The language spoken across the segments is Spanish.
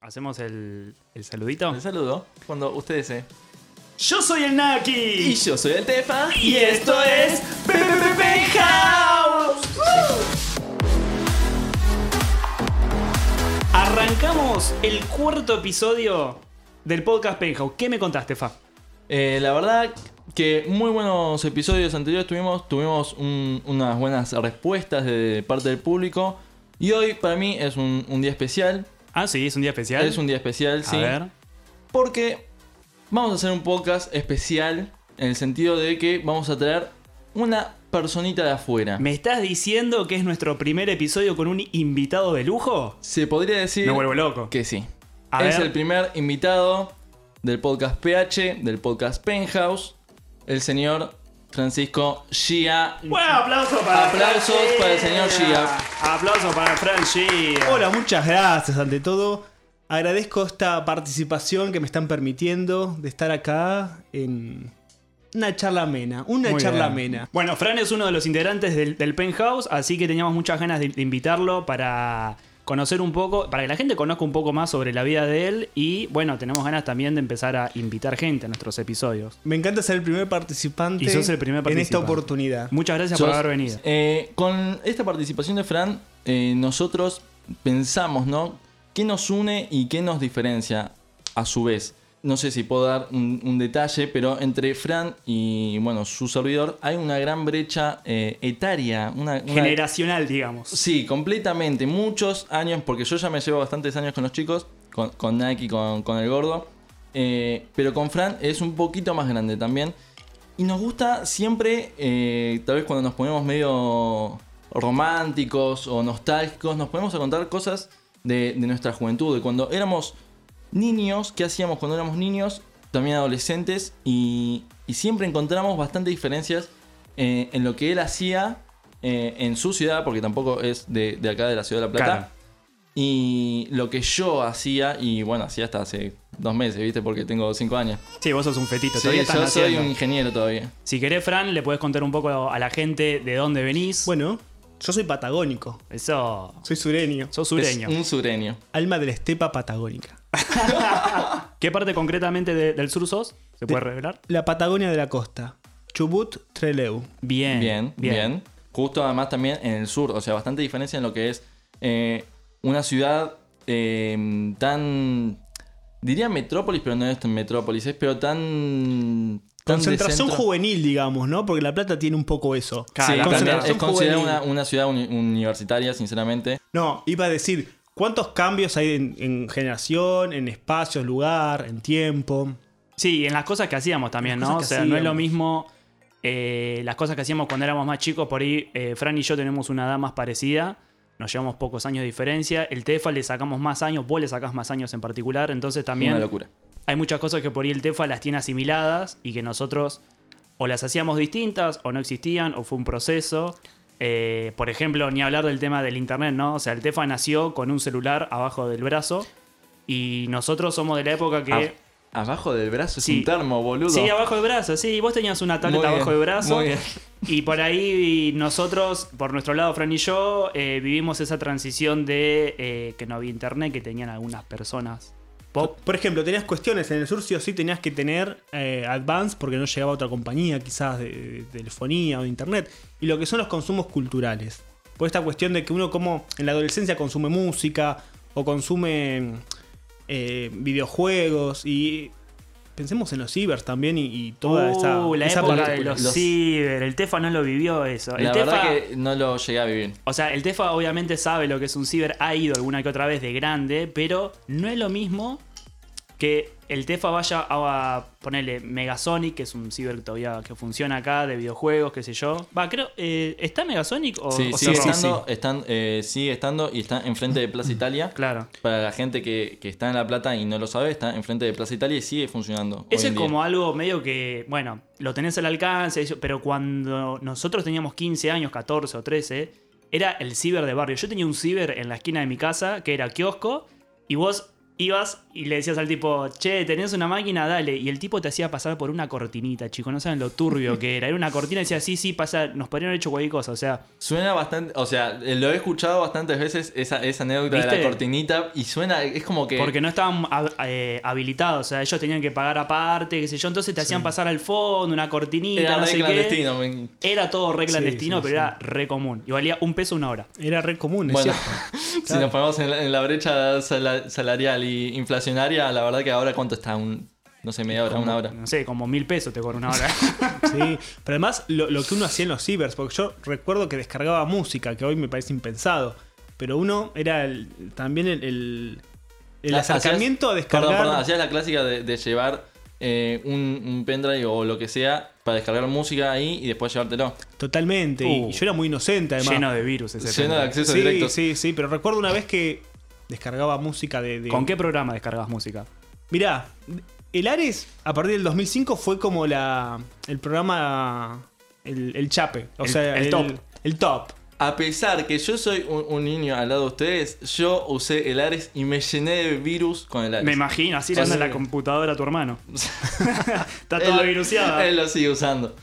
¿Hacemos el, el saludito? Un saludo cuando usted desee. Yo soy el Naki. Y yo soy el Tefa. Y esto es House. Arrancamos el cuarto episodio del podcast Penthouse. ¿Qué me contaste, Fa? Eh, la verdad que muy buenos episodios anteriores tuvimos. Tuvimos un- unas buenas respuestas de parte del público. Y hoy para mí es un, un día especial. Ah, sí, es un día especial. Es un día especial, A sí. ver. Porque vamos a hacer un podcast especial en el sentido de que vamos a traer una personita de afuera. ¿Me estás diciendo que es nuestro primer episodio con un invitado de lujo? Se podría decir Me vuelvo loco. que sí. A es ver. el primer invitado del podcast PH, del podcast Penthouse, el señor Francisco Gia. Bueno, aplauso para Aplausos para el señor Gia. Aplausos para Fran Gia. Hola, muchas gracias ante todo. Agradezco esta participación que me están permitiendo de estar acá en una charla amena. Una Muy charla bien. amena. Bueno, Fran es uno de los integrantes del, del Penthouse, así que teníamos muchas ganas de, de invitarlo para conocer un poco, para que la gente conozca un poco más sobre la vida de él y bueno, tenemos ganas también de empezar a invitar gente a nuestros episodios. Me encanta ser el primer participante Y sos el primer en esta participante. oportunidad. Muchas gracias Sos- por haber venido. eh, con esta participación de Fran, eh, nosotros pensamos, ¿no? ¿Qué nos une y qué nos diferencia a su vez? No sé si puedo dar un, un detalle, pero entre Fran y, bueno, su servidor hay una gran brecha eh, etaria. Una, una- Generacional, digamos. Sí, completamente. Muchos años, porque yo ya me llevo bastantes años con los chicos, con, con Nike, con, con el gordo. eh, pero con Fran es un poquito más grande también. Y nos gusta siempre, eh, tal vez cuando nos ponemos medio románticos o nostálgicos, nos ponemos a contar cosas de, de nuestra juventud, de cuando éramos niños, qué hacíamos cuando éramos niños, también adolescentes, y, y siempre encontramos bastantes diferencias eh, en lo que él hacía eh, en su ciudad, porque tampoco es de, de acá de la ciudad de La Plata. Claro. Y lo que yo hacía, y bueno, hacía hasta hace dos meses, ¿viste? Porque tengo cinco años. Sí, vos sos un fetito, Sí, todavía yo estás soy un ingeniero todavía. Si querés, Fran, le podés contar un poco a la gente de dónde venís. Bueno, yo soy patagónico. Eso. Soy sureño. Sos sureño. Es un sureño. Alma de la estepa patagónica. ¿Qué parte concretamente de- del sur sos? ¿Se puede revelar? La Patagonia de la costa. Chubut, Treleu. Bien. Bien, bien, Justo además también en el sur, o sea, bastante diferencia en lo que es eh, una ciudad eh, tan... Diría metrópolis, pero no es tan metrópolis, es pero tan... tan de Concentración centro. juvenil, digamos, ¿no? Porque La Plata tiene un poco eso. Claro, Sí, la también Plata- es considerada una, una ciudad uni- universitaria, sinceramente. No, iba a decir, ¿cuántos cambios hay en, en generación, en espacios, lugar, en tiempo? Sí, y en las cosas que hacíamos también, Las ¿no? O sea, no es lo mismo eh, las cosas que hacíamos cuando éramos más chicos. Por ahí, eh, Fran y yo tenemos una edad más parecida. Nos llevamos pocos años de diferencia. El Tefa le sacamos más años, vos le sacás más años en particular. Entonces también Una locura. hay muchas cosas que por ahí el Tefa las tiene asimiladas y que nosotros o las hacíamos distintas o no existían o fue un proceso. Eh, por ejemplo, ni hablar del tema del internet, ¿no? O sea, el Tefa nació con un celular abajo del brazo y nosotros somos de la época que... Ah, abajo del brazo es Sí. un termo, boludo. Sí, abajo del brazo, sí. Vos tenías una tableta abajo del brazo. muy bien. Y por ahí nosotros, por nuestro lado, Fran y yo, eh, vivimos esa transición de eh, que no había internet, que tenían algunas personas Por ejemplo, tenías cuestiones en el sur, sí o sí tenías que tener eh, Advance porque no llegaba otra compañía, quizás de, de telefonía o de internet. Y lo que son los consumos culturales. Por esta cuestión de que uno, como en la adolescencia, consume música o consume eh, videojuegos y. Pensemos en los cibers también y, y toda esa, Uh, la esa época parte- de los, los- ciber. El Tefa no lo vivió eso. El La Tefa, verdad que no lo llegué a vivir. O sea, el Tefa obviamente sabe lo que es un ciber, ha ido alguna que otra vez de grande, pero no es lo mismo que el Tefa vaya a ponerle Megasonic, que es un ciber todavía que funciona acá, de videojuegos, qué sé yo. Va, creo, eh, ¿está Megasonic o, Sí, o sigue cerró? estando, están, eh, sigue estando y está enfrente de Plaza Italia. Claro. Para la gente que, que está en La Plata y no lo sabe, está enfrente de Plaza Italia y sigue funcionando. Eso es como algo medio que, bueno, lo tenés al alcance, pero cuando nosotros teníamos 15 años, 14 o 13, era el ciber de barrio. Yo tenía un ciber en la esquina de mi casa que era kiosco y vos ibas y le decías al tipo, che, tenés una máquina, dale. Y el tipo te hacía pasar por una cortinita, chicos. No saben lo turbio que era. Era una cortina y decía, sí, sí, pasa, nos podrían haber hecho cualquier cosa. O sea, Suena bastante, o sea, eh, lo he escuchado bastantes veces esa, esa anécdota de ¿Viste? la cortinita y suena, es como que... porque no estaban hab- eh, habilitados. O sea, ellos tenían que pagar aparte, qué sé yo. Entonces te hacían pasar al fondo, una cortinita, era no re sé qué. clandestino. me- Era todo re clandestino, sí, pero sí. era re común. Y valía un peso una hora. Era re común, es Bueno, cierto. si nos ponemos en la, en la brecha sala- salarial y inflacionaria, la verdad que ahora cuánto está, un, no sé, media hora, una hora. No sé, como mil pesos te cobra una hora. Sí, pero además lo, lo que uno hacía en los cibers, porque yo recuerdo que descargaba música, que hoy me parece impensado, pero uno era el- también el, el, el Ah, acercamiento a descargar. Perdón, perdón, hacías la clásica de, de llevar eh, un, un pendrive o lo que sea para descargar música ahí y después llevártelo. Totalmente, y- Uh. y yo era muy inocente además. Lleno de virus ese Lleno de acceso sí, directo. sí, sí, pero recuerdo una vez que descargaba música de... de- ¿Con qué programa descargas música? Mirá, el Ares a partir del 2005 fue como la el programa, el, el chape, o El- sea, el top. El top. A pesar que yo soy un, un niño al lado de ustedes, yo usé el Ares y me llené de virus con el Ares. Me imagino, así le anda la computadora a tu hermano. Está lo- viruseada. Él lo sigue usando.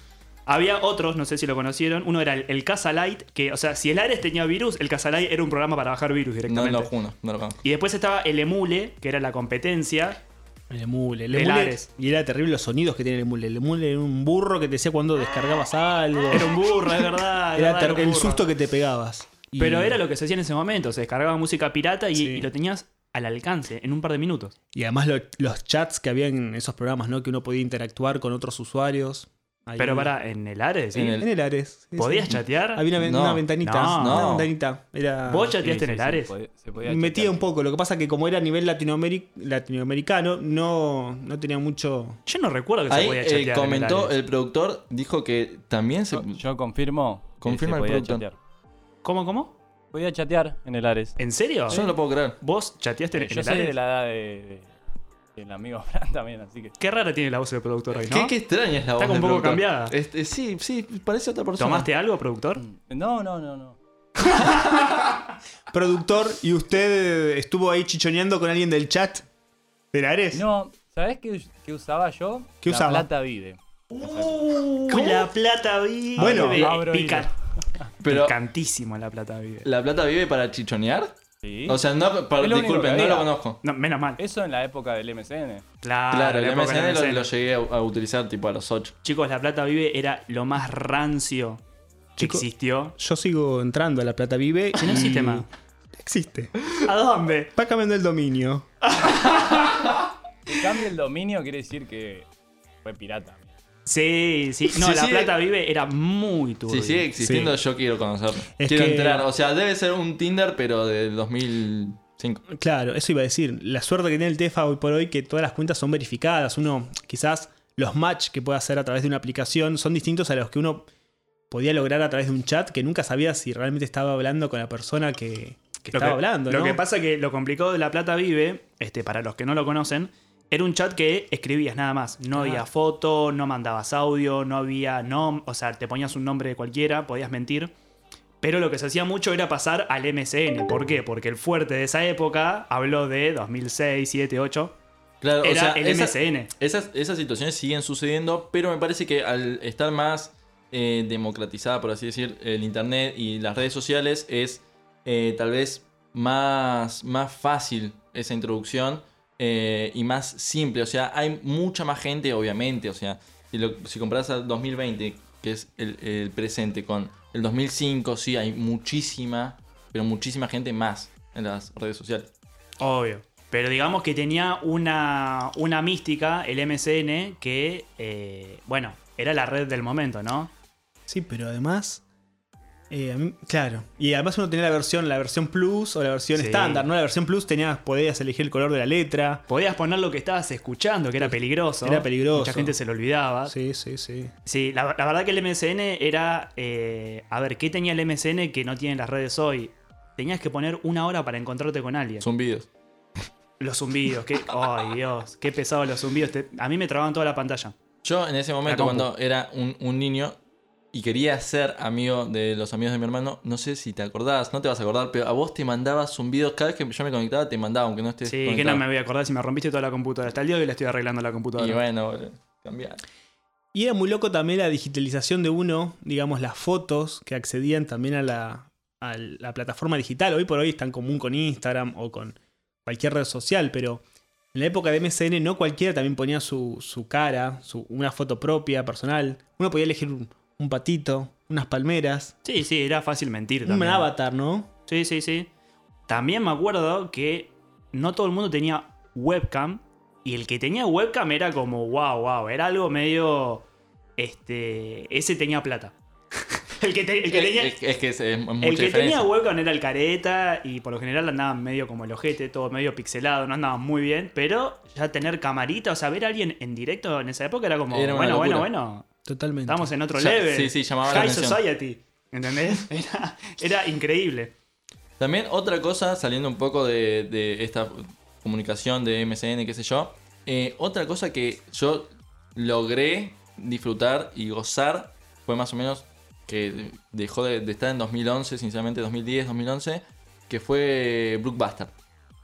Había otros, no sé si lo conocieron. Uno era el, el Casalite, que, o sea, si el Ares tenía virus, el Casalite era un programa para bajar virus No directamente. lo juno, no lo conozco. y después estaba el Emule, que era la competencia. El emule, el emule. Ares. Y era terrible los sonidos que tiene el emule. El emule era un burro que te decía cuando descargabas algo. Era un burro, es verdad. es Era verdad, ter- era un el burro. susto que te pegabas. Y- Pero era lo que se hacía en ese momento. Se descargaba música pirata y, Sí. y lo tenías al alcance en un par de minutos. Y además lo- los chats que había en esos programas, ¿no? Que uno podía interactuar con otros usuarios. Ahí- Pero para, en el Ares, ¿sí? En el- En el Ares. sí, ¿Podías sí. chatear? Había una, ven- No. una ventanita. No. Una ventanita. Era... ¿Vos chateaste sí, en el sí, Ares? podía- se podía Metía chatear. un poco. Lo que pasa que como era a nivel latinoameri- latinoamericano, no, no tenía mucho... Yo no recuerdo que se Ahí podía eh, chatear. en comentó, Ares. el productor dijo que también se... Yo, yo confirmo. que Confirma se el podía productor. chatear. ¿Cómo, cómo? Podía chatear en el Ares. ¿En serio? Yo no lo puedo creer. ¿Vos chateaste en, Eh, en Yo el soy Ares? de la edad de, de- del amigo Fran también, así que. Qué rara tiene la voz del productor hoy, ¿no? ¿Qué, qué extraña es la voz Está un poco productor. cambiada. Este, sí, sí, parece otra persona. ¿Tomaste algo, productor? No, no, no, no. Productor, ¿y usted estuvo ahí chichoneando con alguien del chat del Ares? No, ¿sabés qué, qué usaba yo? ¿Qué la usaba? plata vive. Con la plata vive. Bueno, abro pica- Pero picantísimo la plata vive. la plata vive para chichonear. Sí. O sea, no, pa- Es lo único disculpen, que no lo había. conozco. No, menos mal. Eso en la época del MSN. Claro, claro, el la época MSN del lo, MSN. lo llegué a, a utilizar tipo a los 8. Chicos, la plata vive era lo más rancio que Chico- existió. Yo sigo entrando a La Plata Vive. Si no y- existe más. Existe. ¿A dónde? Va cambiando el dominio. Que cambie el dominio quiere decir que fue pirata. Sí, sí. No, Sí, la sí. plata vive era muy turbio. Si sigue existiendo, yo quiero conocerlo. Es quiero que- entrar. O sea, debe ser un Tinder, pero del 2005. Claro, eso iba a decir. La suerte que tiene el TEFA hoy por hoy que todas las cuentas son verificadas. Uno, quizás los match que puede hacer a través de una aplicación son distintos a los que uno podía lograr a través de un chat que nunca sabía si realmente estaba hablando con la persona que, estaba que, hablando. Lo que pasa que lo complicado de La Plata Vive, este, para los que no lo conocen, era un chat que escribías nada más. No había foto, no mandabas audio, no había nom o sea, te ponías un nombre de cualquiera, podías mentir. Pero lo que se hacía mucho era pasar al MSN. ¿Por qué? Porque el fuerte de esa época habló de 2006, 7, 8. Claro, Era o sea, el esa- MSN. Esas, esas situaciones siguen sucediendo, pero me parece que al estar más eh, democratizada, por así decir, el internet y las redes sociales, es eh, tal vez más, más fácil esa introducción eh, y más simple. O sea, hay mucha más gente, obviamente. O sea, si, lo, si comparas al 2020, que es el, el presente, con el 2005, sí, hay muchísima, pero muchísima gente más en las redes sociales. Obvio. Pero digamos que tenía una, una mística, el MSN, que, eh, bueno, era la red del momento, ¿no? Sí, pero además. Eh, mí- claro. Y además uno tenía la versión, la versión plus o la versión Sí. estándar, ¿no? La versión plus tenías, podías elegir el color de la letra. Podías poner lo que estabas escuchando, que era peligroso. Era peligroso. Mucha gente se lo olvidaba. Sí, Sí, sí, sí. la, la verdad que el MSN era. eh, a ver, ¿qué tenía el MSN que no tienen las redes hoy? Tenías que poner una hora para encontrarte con alguien. Vídeos. Los zumbidos, qué. ¡Ay, Dios! Qué pesado los zumbidos. Te- a mí me trababan toda la pantalla. Yo en ese momento, cuando era un, un niño, y quería ser amigo de los amigos de mi hermano, no sé si te acordás, no te vas a acordar, pero a vos te mandabas un video, cada vez que yo me conectaba te mandaba, aunque no estés Sí, que conectado. no me voy a acordar si me rompiste toda la computadora. Hasta el día de hoy le estoy arreglando la computadora. Y bueno, cambiar. Y era muy loco también la digitalización de uno, digamos, las fotos que accedían también a la, a la plataforma digital. Hoy por hoy es tan común con Instagram o con cualquier red social, pero en la época de MSN no cualquiera también ponía su, su cara, su, una foto propia, personal. Uno podía elegir un, un patito, unas palmeras, Sí, sí, era fácil mentir un también. avatar, ¿no? Sí, sí, sí. También me acuerdo que no todo el mundo tenía webcam. Y el que tenía webcam era como, wow, wow. Era algo medio. Este. Ese tenía plata. el que, te- el que tenía. Es, es que es, es mucha El que diferencia. tenía webcam era el careta y por lo general andaban medio como el ojete, todo medio pixelado, no andaban muy bien, pero ya tener camarita, o sea, ver a alguien en directo en esa época era como, Era bueno, bueno, bueno, Totalmente. estamos en otro Ya- level. sí, sí, llamaba la High atención. Society, ¿entendés? Era, era increíble. También otra cosa, saliendo un poco de, de esta comunicación de MSN, qué sé yo, eh, otra cosa que yo logré disfrutar y gozar fue más o menos que dejó de, de estar en 2011, sinceramente 2010, 2011, que fue Blockbuster,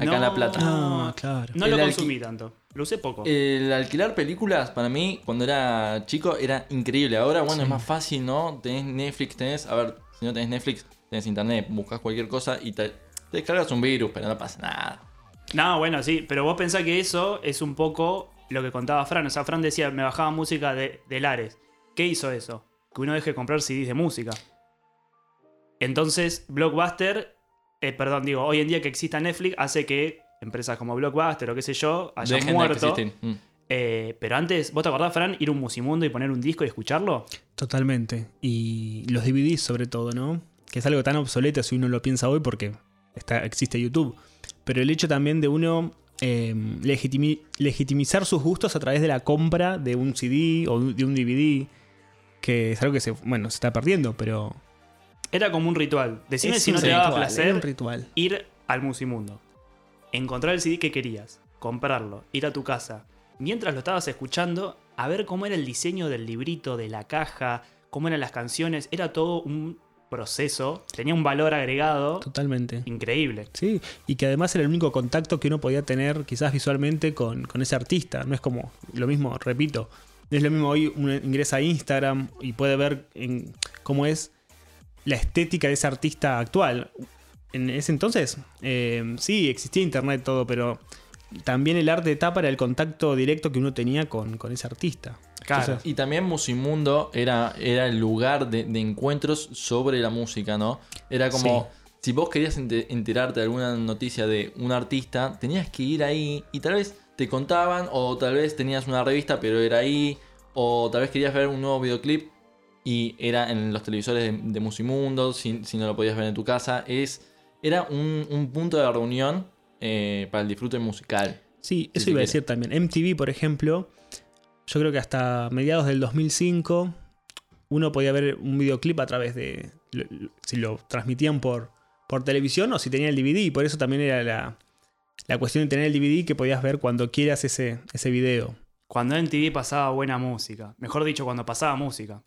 acá No. en La Plata. Ah, claro. No El lo consumí tanto, lo usé poco. El alquilar películas para mí cuando era chico era increíble. Ahora, bueno, es más fácil, ¿no? Tenés Netflix, tenés, a ver, si no tenés Netflix, tenés internet, buscas cualquier cosa y te, te descargas un virus, pero no pasa nada. No, bueno, sí, pero vos pensás que eso es un poco lo que contaba Fran. O sea, Fran decía, me bajaba música de, de Lares. ¿Qué hizo eso? Que uno deje de comprar CDs de música. Entonces, Blockbuster, eh, perdón, digo, hoy en día que exista Netflix hace que empresas como Blockbuster o qué sé yo hayan Dejen de muerto. existir. Mm. Eh, pero antes, ¿vos te acordás, Fran, ir a un musimundo y poner un disco y escucharlo? Totalmente. Y los DVDs sobre todo, ¿no? Que es algo tan obsoleto si uno lo piensa hoy porque está, existe YouTube. Pero el hecho también de uno eh, legitimi- legitimizar sus gustos a través de la compra de un CD o de un DVD, que es algo que se, bueno, se está perdiendo, pero... Era como un ritual. Decime es si no te daba placer un ritual. ir al musimundo, encontrar el CD que querías, comprarlo, ir a tu casa, mientras lo estabas escuchando, a ver cómo era el diseño del librito, de la caja, cómo eran las canciones, era todo un proceso, tenía un valor agregado Totalmente. increíble. Sí, y que además era el único contacto que uno podía tener quizás visualmente con, con ese artista. No es como lo mismo, repito, no es lo mismo hoy uno ingresa a Instagram y puede ver en cómo es la estética de ese artista actual. En ese entonces, eh, sí, existía internet todo, pero también el arte de tapa era el contacto directo que uno tenía con, con ese artista. Claro. Entonces, Y también Musimundo era, era el lugar de, de encuentros sobre la música, ¿no? Era como, si vos querías ente- enterarte de alguna noticia de un artista, tenías que ir ahí y tal vez te contaban, o tal vez tenías una revista, pero era ahí, o tal vez querías ver un nuevo videoclip y era en los televisores de, de Musimundo, si, si no lo podías ver en tu casa. Es, era un, un punto de reunión eh, para el disfrute musical. Sí, Si eso iba a decir también. MTV, por ejemplo, yo creo que hasta mediados del 2005 uno podía ver un videoclip a través de. lo- lo- si lo transmitían por, por televisión o si tenía el DVD. Y por eso también era la, la cuestión de tener el DVD que podías ver cuando quieras ese, ese video. Cuando en TV pasaba buena música, mejor dicho, cuando pasaba música.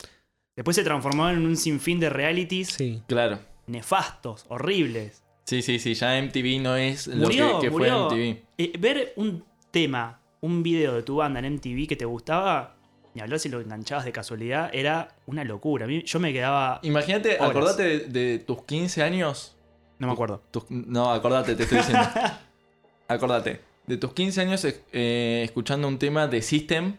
Después se transformó en un sinfín de realities Sí. Claro. nefastos, horribles. Sí, sí, sí, ya MTV no es lo que, que murió. fue MTV. Eh, ver un tema, un video de tu banda en MTV que te gustaba, ni hablar si lo enganchabas de casualidad, era una locura. A mí, yo me quedaba. Imagínate, Horas. acordate de, de tus 15 años. No me acuerdo. no, acordate, te estoy diciendo. acordate. De tus 15 años eh, escuchando un tema de System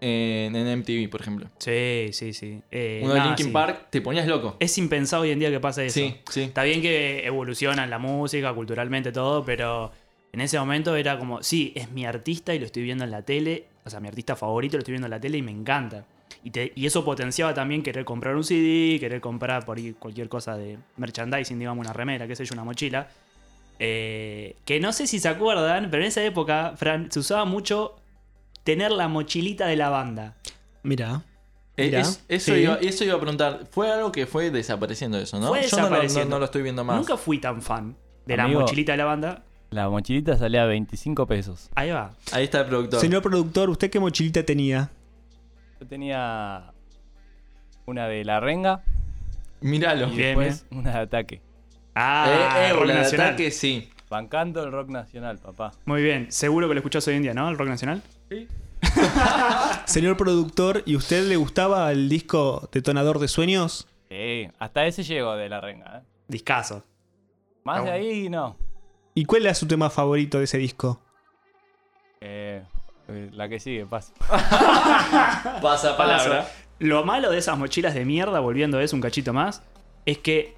en, en MTV, por ejemplo. Sí, sí, sí. Eh, Uno de nada, Linkin sí. Park, te ponías loco. Es impensado hoy en día que pase eso. Sí, sí. Está bien que evoluciona la música, culturalmente todo, pero en ese momento era como, sí, es mi artista y lo estoy viendo en la tele, o sea, mi artista favorito lo estoy viendo en la tele y me encanta. Y, te- y eso potenciaba también querer comprar un CD, querer comprar por ahí cualquier cosa de merchandising, digamos, una remera, qué sé yo, una mochila. Eh, que no sé si se acuerdan, pero en esa época, Fran, se usaba mucho tener la mochilita de la banda. Mira. Eh, Mirá, es- eso, sí. iba, eso iba a preguntar. Fue algo que fue desapareciendo eso, ¿no? Fue Yo no lo- no, no lo estoy viendo más. Nunca fui tan fan de Amigo. la mochilita de la banda. La mochilita salía a 25 pesos. Ahí va. Ahí está el productor. Señor productor, ¿usted qué mochilita tenía? Yo tenía una de la renga Míralo. y después una de ataque. Ah, eh, eh, rock la de nacional. ataque sí. Bancando el rock nacional, papá. Muy bien. Seguro que lo escuchás hoy en día, ¿no? El rock nacional. Señor productor, ¿y usted le gustaba el disco Detonador de Sueños? Sí, hasta ese llegó de la renga. ¿eh? Discaso. Más de ahí no. ¿Y cuál era su tema favorito de ese disco? Eh, eh, la que sigue, pasa. Pasa palabra. Lo malo de esas mochilas de mierda, volviendo a eso un cachito más, es que,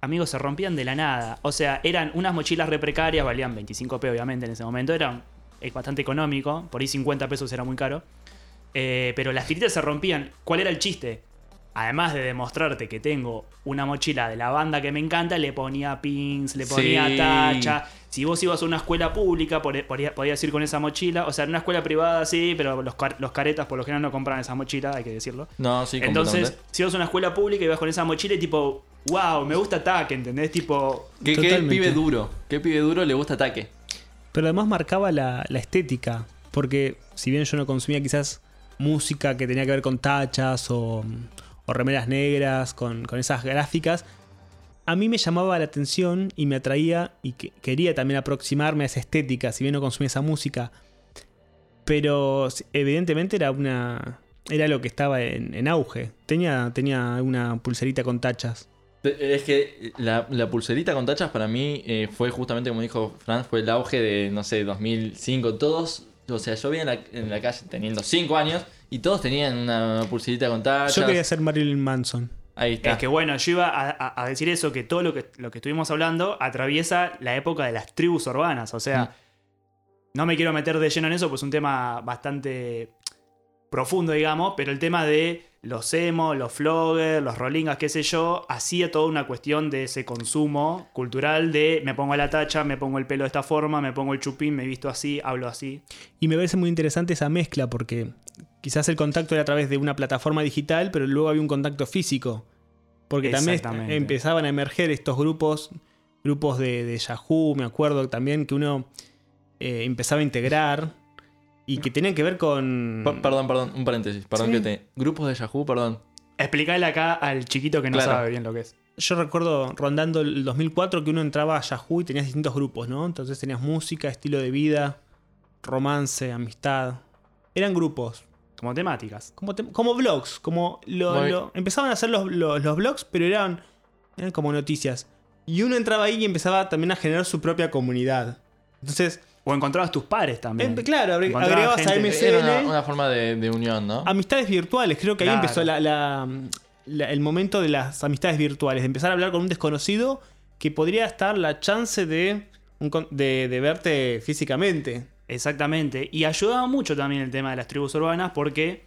amigos, se rompían de la nada. O sea, eran unas mochilas re precarias, valían 25p obviamente en ese momento, eran eh, bastante económico, por ahí 50 pesos era muy caro. Eh, pero las tiritas se rompían. ¿Cuál era el chiste? Además de demostrarte que tengo una mochila de la banda que me encanta, le ponía pins, le ponía Sí. tacha. Si vos ibas a una escuela pública, podía- podías ir con esa mochila. O sea, en una escuela privada sí, pero los, car- los caretas por lo general no compran esa mochila, hay que decirlo. No, sí, Entonces, si vas a una escuela pública y vas con esa mochila y tipo, wow, me gusta ataque, ¿entendés? Tipo, ¿Qué, qué pibe duro? ¿Qué pibe duro le gusta ataque? Pero además marcaba la, la estética, porque si bien yo no consumía quizás música que tenía que ver con tachas o, o remeras negras, con, con esas gráficas, a mí me llamaba la atención y me atraía y que- quería también aproximarme a esa estética, si bien no consumía esa música. Pero evidentemente era una... Era lo que estaba en, en auge. Tenía, tenía una pulserita con tachas. Es que la, la pulserita con tachas para mí eh, fue justamente como dijo Franz, fue el auge de, no sé, 2005. Todos, o sea, yo vi en la, en la calle teniendo 5 años y todos tenían una pulserita con tachas. Yo quería ser Marilyn Manson. Ahí está. es que bueno, yo iba a, a- a decir eso, que todo lo que, lo que estuvimos hablando atraviesa la época de las tribus urbanas. O sea, no me quiero meter de lleno en eso, pues es un tema bastante profundo, digamos, pero el tema de los emo, los floggers, los rollingas, qué sé yo, hacía toda una cuestión de ese consumo cultural de me pongo la tacha, me pongo el pelo de esta forma, me pongo el chupín, me visto así, hablo así. Y me parece muy interesante esa mezcla porque quizás el contacto era a través de una plataforma digital, pero luego había un contacto físico. Porque también empezaban a emerger estos grupos, grupos de, de Yahoo, me acuerdo también que uno eh, empezaba a integrar y que tenían que ver con... Perdón, perdón, un paréntesis. Perdón Sí. que te. Grupos de Yahoo, perdón. Explicarle acá al chiquito que no Claro. sabe bien lo que es. Yo recuerdo rondando el 2004 que uno entraba a Yahoo y tenías distintos grupos, ¿no? Entonces tenías música, estilo de vida, romance, amistad. Eran grupos. Como temáticas. Como, te- como blogs, como lo, Muy- lo- empezaban a hacer los, los, los blogs, pero eran, eran como noticias. Y uno entraba ahí y empezaba también a generar su propia comunidad. Entonces, O encontrabas tus pares también. em- claro, agregabas a MSN Era una, una forma de, de unión, ¿no? amistades virtuales. Creo que ahí empezó la- la- la- el momento de las amistades virtuales, de empezar a hablar con un desconocido que podría estar la chance de, de, de verte físicamente. Exactamente. Y ayudaba mucho también el tema de las tribus urbanas porque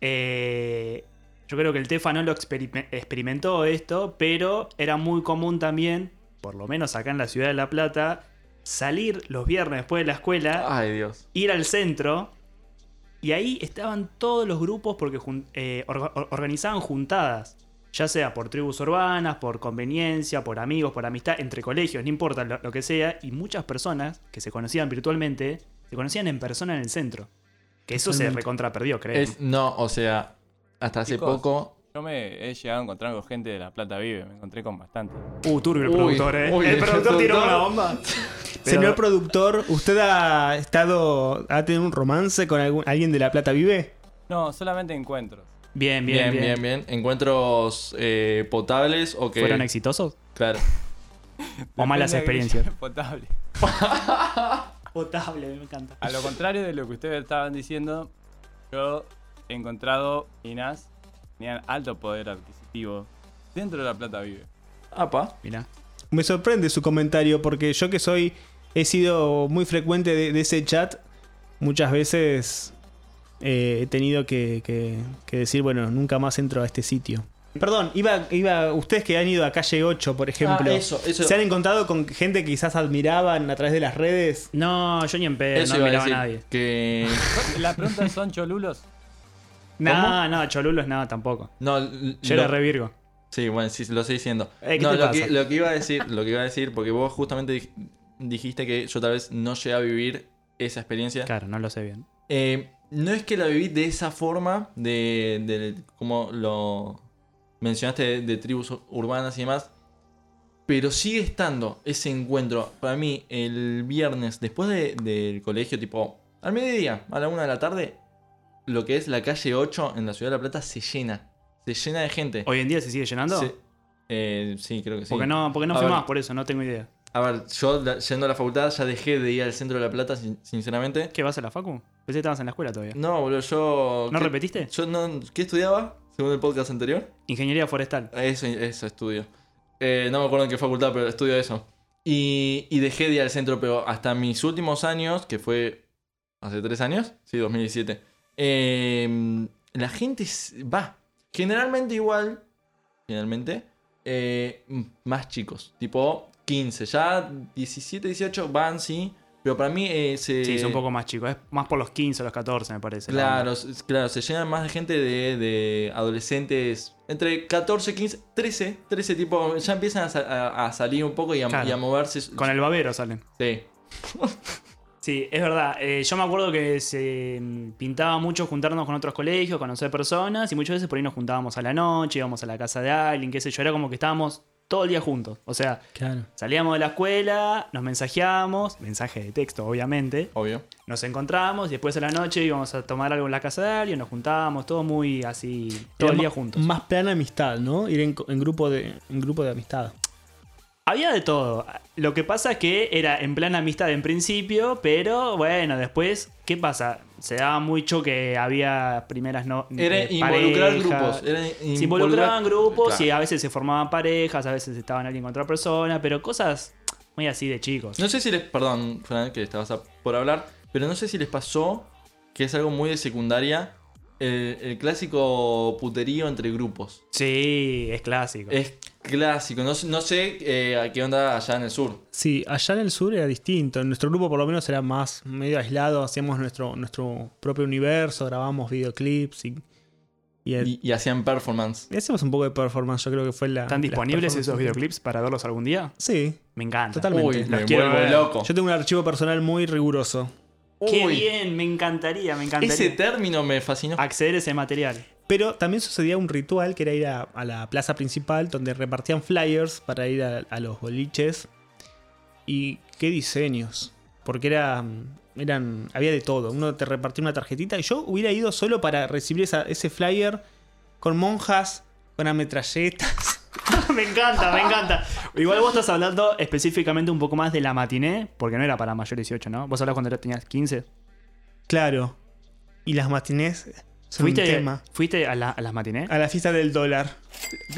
eh, yo creo que el Tefa no lo experime- experimentó esto, pero era muy común también, por lo menos acá en la ciudad de La Plata, salir los viernes después de la escuela, Ay, Dios. ir al centro y ahí estaban todos los grupos porque jun- eh, orga- or- organizaban juntadas. Ya sea por tribus urbanas, por conveniencia, por amigos, por amistad, entre colegios, no importa lo, lo que sea. Y muchas personas que se conocían virtualmente, se conocían en persona en el centro. Que eso se Totalmente. recontra perdió, creo. Es, no, o sea, hasta hace Chicos. poco. Yo me he llegado a encontrar con gente de La Plata Vive, me encontré con bastante. Uh, turbio el Uy, productor, eh. uy, el el productor tiró una bomba. Pero- Señor productor, ¿usted ha estado, ha tenido un romance con algún- alguien de La Plata Vive? No, solamente encuentros. Bien, bien, Bien, bien. bien, bien. Encuentros eh, potables o que. ¿Fueron exitosos? Claro. ¿O malas experiencias? Potable. Potable, me encanta. A lo contrario de lo que ustedes estaban diciendo, yo he encontrado minas que tenían alto poder adquisitivo dentro de La Plata Vive. Apa. Mirá. Me sorprende su comentario porque yo que soy, he sido muy frecuente de, de ese chat, muchas veces eh, he tenido que, que- que decir, bueno, nunca más entro a este sitio. Perdón, iba, iba, ustedes que han ido a calle 8, por ejemplo, Ah, eso, eso. ¿se han encontrado con gente que quizás admiraban a través de las redes? No, yo ni en pedo, Eso no iba a nadie. Que. La pregunta son cholulos. No, no, Cholulos no, tampoco. No, Yo era lo- re Virgo. Sí, bueno, sí, lo estoy diciendo. Eh, ¿qué no, lo que, lo que iba a decir, lo que iba a decir, porque vos justamente dij- dijiste que yo tal vez no llegué a vivir esa experiencia. Claro, no lo sé bien. Eh, no es que la viví de esa forma, de, de como lo, mencionaste de, de tribus urbanas y demás. Pero sigue estando ese encuentro. Para mí, el viernes, después de- del colegio, tipo al mediodía, a la una de la tarde, lo que es la calle 8 en la ciudad de La Plata se llena. Se llena de gente. ¿Hoy en día se sigue llenando? Se- eh, sí, creo que sí. Porque no, porque no A fui ver. más, por eso, no tengo idea. A ver, yo la- yendo a la facultad ya dejé de ir al centro de La Plata, sin- sinceramente. ¿Qué vas a la facu? Pensé que estabas en la escuela todavía. No, boludo, yo. ¿No ¿qué- repetiste? Yo no. ¿Qué estudiaba? Según el podcast anterior. Ingeniería forestal. Eso, eso estudio. Eh, no me acuerdo en qué facultad, pero estudio eso. Y, y dejé de ir al centro, pero hasta mis últimos años, que fue hace tres años, sí, 2017, eh, la gente va. Generalmente igual, generalmente, eh, más chicos, tipo 15, ya 17, 18 van, sí, pero para mí eh, se... Sí, es un poco más chico. Es más por los 15 o los 14, me parece. la Claro, claro, se llenan más de gente de, de adolescentes entre 14, 15, 13, 13 tipo, ya empiezan a, a- a salir un poco y a, Claro. y a moverse. Con el babero salen. Sí. Sí, es verdad. Eh, yo me acuerdo que se mm, pintaba mucho juntarnos con otros colegios, conocer personas, y muchas veces por ahí nos juntábamos a la noche, íbamos a la casa de alguien, qué sé yo. Era como que estábamos todo el día juntos. O sea, Claro. salíamos de la escuela, nos mensajeábamos, mensaje de texto, obviamente. Obvio. Nos encontramos y después a la noche íbamos a tomar algo en la casa de alguien, nos juntábamos, todo muy así, todo Era el día juntos. Más plana amistad, ¿no? Ir en grupo de, en grupo de amistad. Había de todo. Lo que pasa es que era en plan amistad en principio, pero bueno, después, ¿qué pasa? Se daba mucho que había primeras no. Era eh, involucrar parejas. grupos. Era Se involucrar- involucraban grupos y Claro. a veces se formaban parejas, a veces estaban alguien con otra persona, pero cosas muy así de chicos. No sé si les. Perdón, Fran, que estabas por hablar. Pero no sé si les pasó que es algo muy de secundaria. El, el clásico puterío entre grupos. Sí, es clásico. Es clásico. No, sé- no sé eh, a qué onda allá en el sur. Sí, allá en el sur era distinto. En nuestro grupo por lo menos era más medio aislado. Hacíamos nuestro, nuestro propio universo, grabábamos videoclips y, y, Y, y hacían performance. y hacíamos un poco de performance. Yo creo que fue la. ¿Están disponibles esos videoclips para verlos algún día? Sí, Me encanta. Totalmente. Uy, Los me quiero vuelvo ver. loco. yo tengo un archivo personal muy riguroso. Qué Uy, bien, me encantaría, me encantaría. Ese término me fascinó. acceder a ese material. Pero también sucedía un ritual que era ir a, a la plaza principal donde repartían flyers para ir a, a los boliches. Y qué diseños. Porque era, eran, había de todo. Uno te repartía una tarjetita y yo hubiera ido solo para recibir esa- ese flyer con monjas, con ametralletas. me encanta, me encanta. Igual vos estás hablando específicamente un poco más de la matiné, porque no era para mayores 18, ¿no? Vos hablás cuando tenías 15. Claro. Y las matinés son un ¿Fuiste, tema. ¿fuiste a, la- a las matiné? A la fiesta del dólar.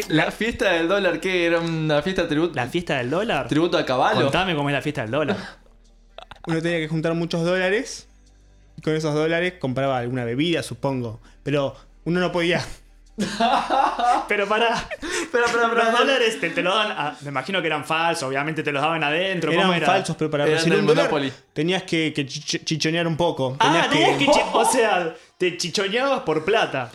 La fiesta del dólar, ¿qué? ¿Era una fiesta tributo, ¿La fiesta del dólar? tributo a caballo? Contame cómo es la fiesta del dólar. Uno tenía que juntar muchos dólares. Y con esos dólares compraba alguna bebida, supongo. Pero uno no podía. Pero para espera, espera. los dólares te, te lo dan. a- me imagino que eran falsos, obviamente te los daban adentro. ¿Cómo Eran era? falsos, pero para Eran recibir del un dólar tenías que, que chicho- chichonear un poco. Ah, Tenías tenías que. chi- O sea, te chichoneabas por plata.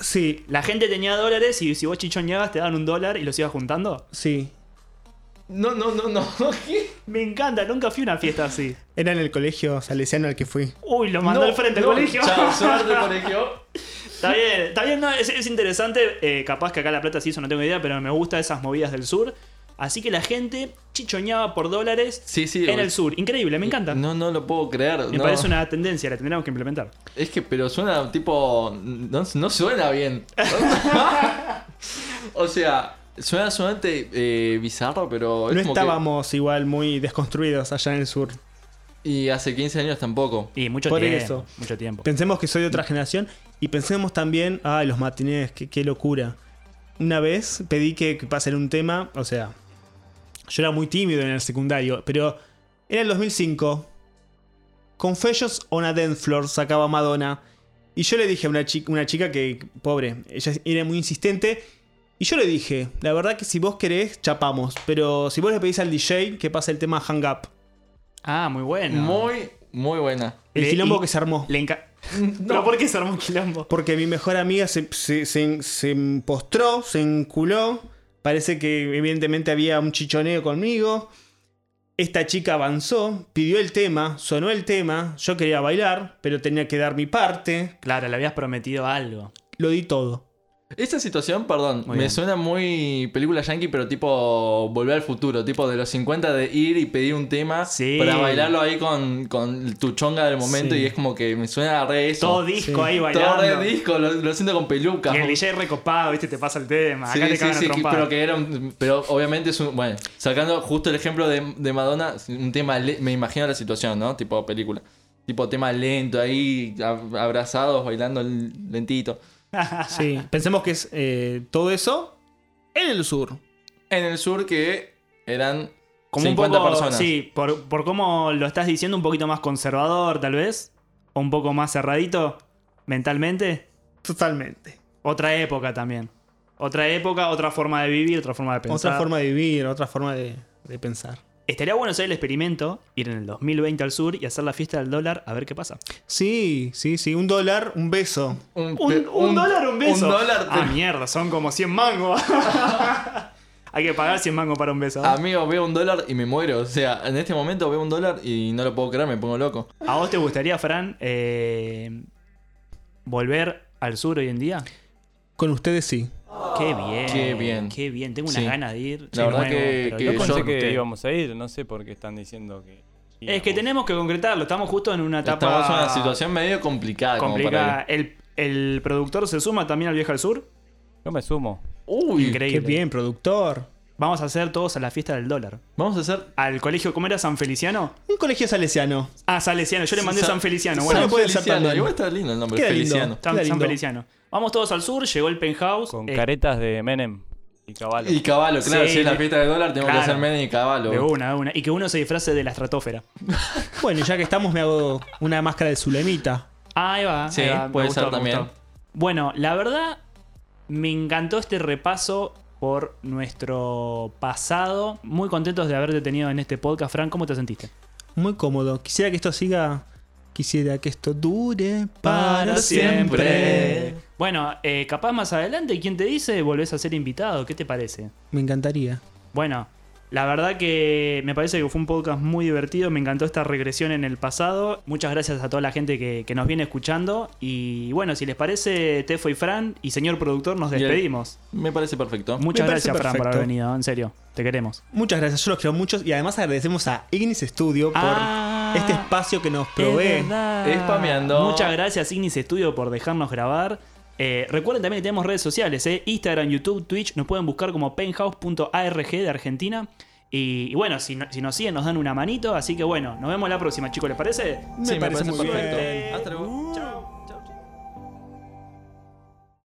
Sí, La gente tenía dólares y si vos chichoneabas te daban un dólar y los ibas juntando. sí. No, no, no, no. ¿Qué? Me encanta, nunca fui a una fiesta así. Era en el colegio salesiano al que fui. Uy, lo mandó No, al frente no, al colegio. Chao, suerte colegio. Está bien, está bien, no, es, es interesante. eh, capaz que acá La Plata sí, eso no tengo idea, pero me gusta esas movidas del sur. Así que la gente chichoñaba por dólares Sí, sí. en el sur. Increíble, me encanta. No, no lo puedo creer. me no. parece una tendencia, la tendríamos que implementar. Es que, pero suena tipo. No, no suena bien. o sea, suena sumamente eh, bizarro, pero. es No como que- estábamos igual muy desconstruidos allá en el sur. Y hace 15 años tampoco. Y mucho Por tiempo. eso. Mucho tiempo. Pensemos que soy de otra generación y pensemos también, ay, los matinés, qué, qué locura. Una vez pedí que, que pasen un tema, o sea, yo era muy tímido en el secundario, pero era el 2005. Confessions on a Dance Floor sacaba Madonna. Y yo le dije a una chica, una chica que, pobre, ella era muy insistente. Y yo le dije, la verdad que si vos querés, chapamos. Pero si vos le pedís al DJ que pase el tema Hang Up. Ah, muy bueno. Muy, muy buena. El Le- quilombo y- que se armó. Le enca- ¿Pero por qué se armó un quilombo? Porque mi mejor amiga se, se, se- se postró, se enculó. Parece que evidentemente había un chichoneo conmigo. Esta chica avanzó, pidió el tema, sonó el tema. Yo quería bailar, pero tenía que dar mi parte. Claro, le habías prometido algo. Lo di todo. Esa situación, perdón, Muy me bien. suena muy película yankee, pero tipo Volver al futuro, tipo de los 50 de ir y pedir un tema Sí. para bailarlo ahí con, con tu chonga del momento Sí. y es como que me suena re eso. Todo disco Sí. ahí Todo bailando. re disco, lo, lo siento con pelucas. Y el DJ recopado, viste, te pasa el tema. Sí, Acá te sí, cagan a pero que era un- pero obviamente es un, bueno, sacando justo el ejemplo de, de Madonna, un tema, le- me imagino la situación, ¿no? Tipo película. Tipo tema lento ahí, ab- abrazados, bailando lentito. Sí, pensemos que es eh, todo eso en el sur. En el sur que eran Como un 50 poco, personas. sí, por, por cómo lo estás diciendo, un poquito más conservador, tal vez. O un poco más cerradito mentalmente. Totalmente. Otra época también. Otra época, otra forma de vivir, otra forma de pensar. Otra forma de vivir, otra forma de, de pensar. Estaría bueno hacer el experimento, ir en el 2020 al sur y hacer la fiesta del dólar a ver qué pasa. Sí, sí, sí. Un dólar, un beso. Un, Un, pe- un dólar, un beso. Un dólar. Ah, mierda, son como 100 mangos. Hay que pagar 100 mangos para un beso. ¿eh? Amigo, veo un dólar y me muero. O sea, en este momento veo un dólar y no lo puedo creer, me pongo loco. ¿A vos te gustaría, Fran, eh, volver al sur hoy en día? Con ustedes sí. Qué bien. Qué bien. Qué bien. Tengo una Sí. gana de ir. La verdad nuevo, que- pero que Yo no pensé sé que usted. íbamos a ir, no sé por qué están diciendo que. Es que tenemos que concretarlo. Estamos justo en una etapa. Estamos en una situación medio complicada. como para complicada. El, el productor se suma también al viaje al sur. Yo me sumo. Uy, Increíble. Qué bien, productor. Vamos a hacer todos a la fiesta del dólar. vamos a hacer. Al colegio, ¿cómo era? ¿San Feliciano? Un colegio salesiano. Ah, Salesiano. Yo le mandé Sa- San Feliciano. San Bueno, Bueno, puede ser Feliciano. también. Igual está lindo el nombre, Queda lindo. Feliciano. San, San. Feliciano. Vamos todos al sur. Llegó el penthouse. Con eh, caretas de Menem y caballo. Y caballo, claro, Sí, si es la de- fiesta del dólar, tengo claro. que hacer medio y caballo. de una, de una. Y que uno se disfrace de la estratosfera. Bueno, ya que estamos, me hago una máscara de Zulemita. Ah, ahí va. Sí, ahí va, puede gustó, ser también. gustó. Bueno, la verdad, me encantó este repaso por nuestro pasado. Muy contentos de haberte tenido en este podcast, Fran. ¿Cómo te sentiste? Muy cómodo. Quisiera que esto siga. Quisiera que esto dure para, Para siempre. Bueno, eh, capaz más adelante, ¿quién te dice? Volvés a ser invitado. ¿Qué te parece? Me encantaría. Bueno, la verdad que me parece que fue un podcast muy divertido. Me encantó esta regresión en el pasado. Muchas gracias a toda la gente que, que nos viene escuchando. Y bueno, si les parece, Tefo y Fran y señor productor, nos despedimos. Me parece perfecto. Muchas Me gracias, Fran, por haber venido. En serio, te queremos. Muchas gracias, yo los quiero mucho. Y además agradecemos a Ignis Studio por Ah, este espacio que nos es provee. verdad. Spameando. Muchas gracias, Ignis Studio, por dejarnos grabar. Eh, recuerden también que tenemos redes sociales, eh, Instagram, YouTube, Twitch. Nos pueden buscar como penthouse.arg de Argentina. Y, y bueno, si, no- si nos siguen, nos dan una manito. Así que bueno, nos vemos la próxima, chicos. ¿Les parece? Me Sí, me parece parece muy perfecto. bien. Hasta luego.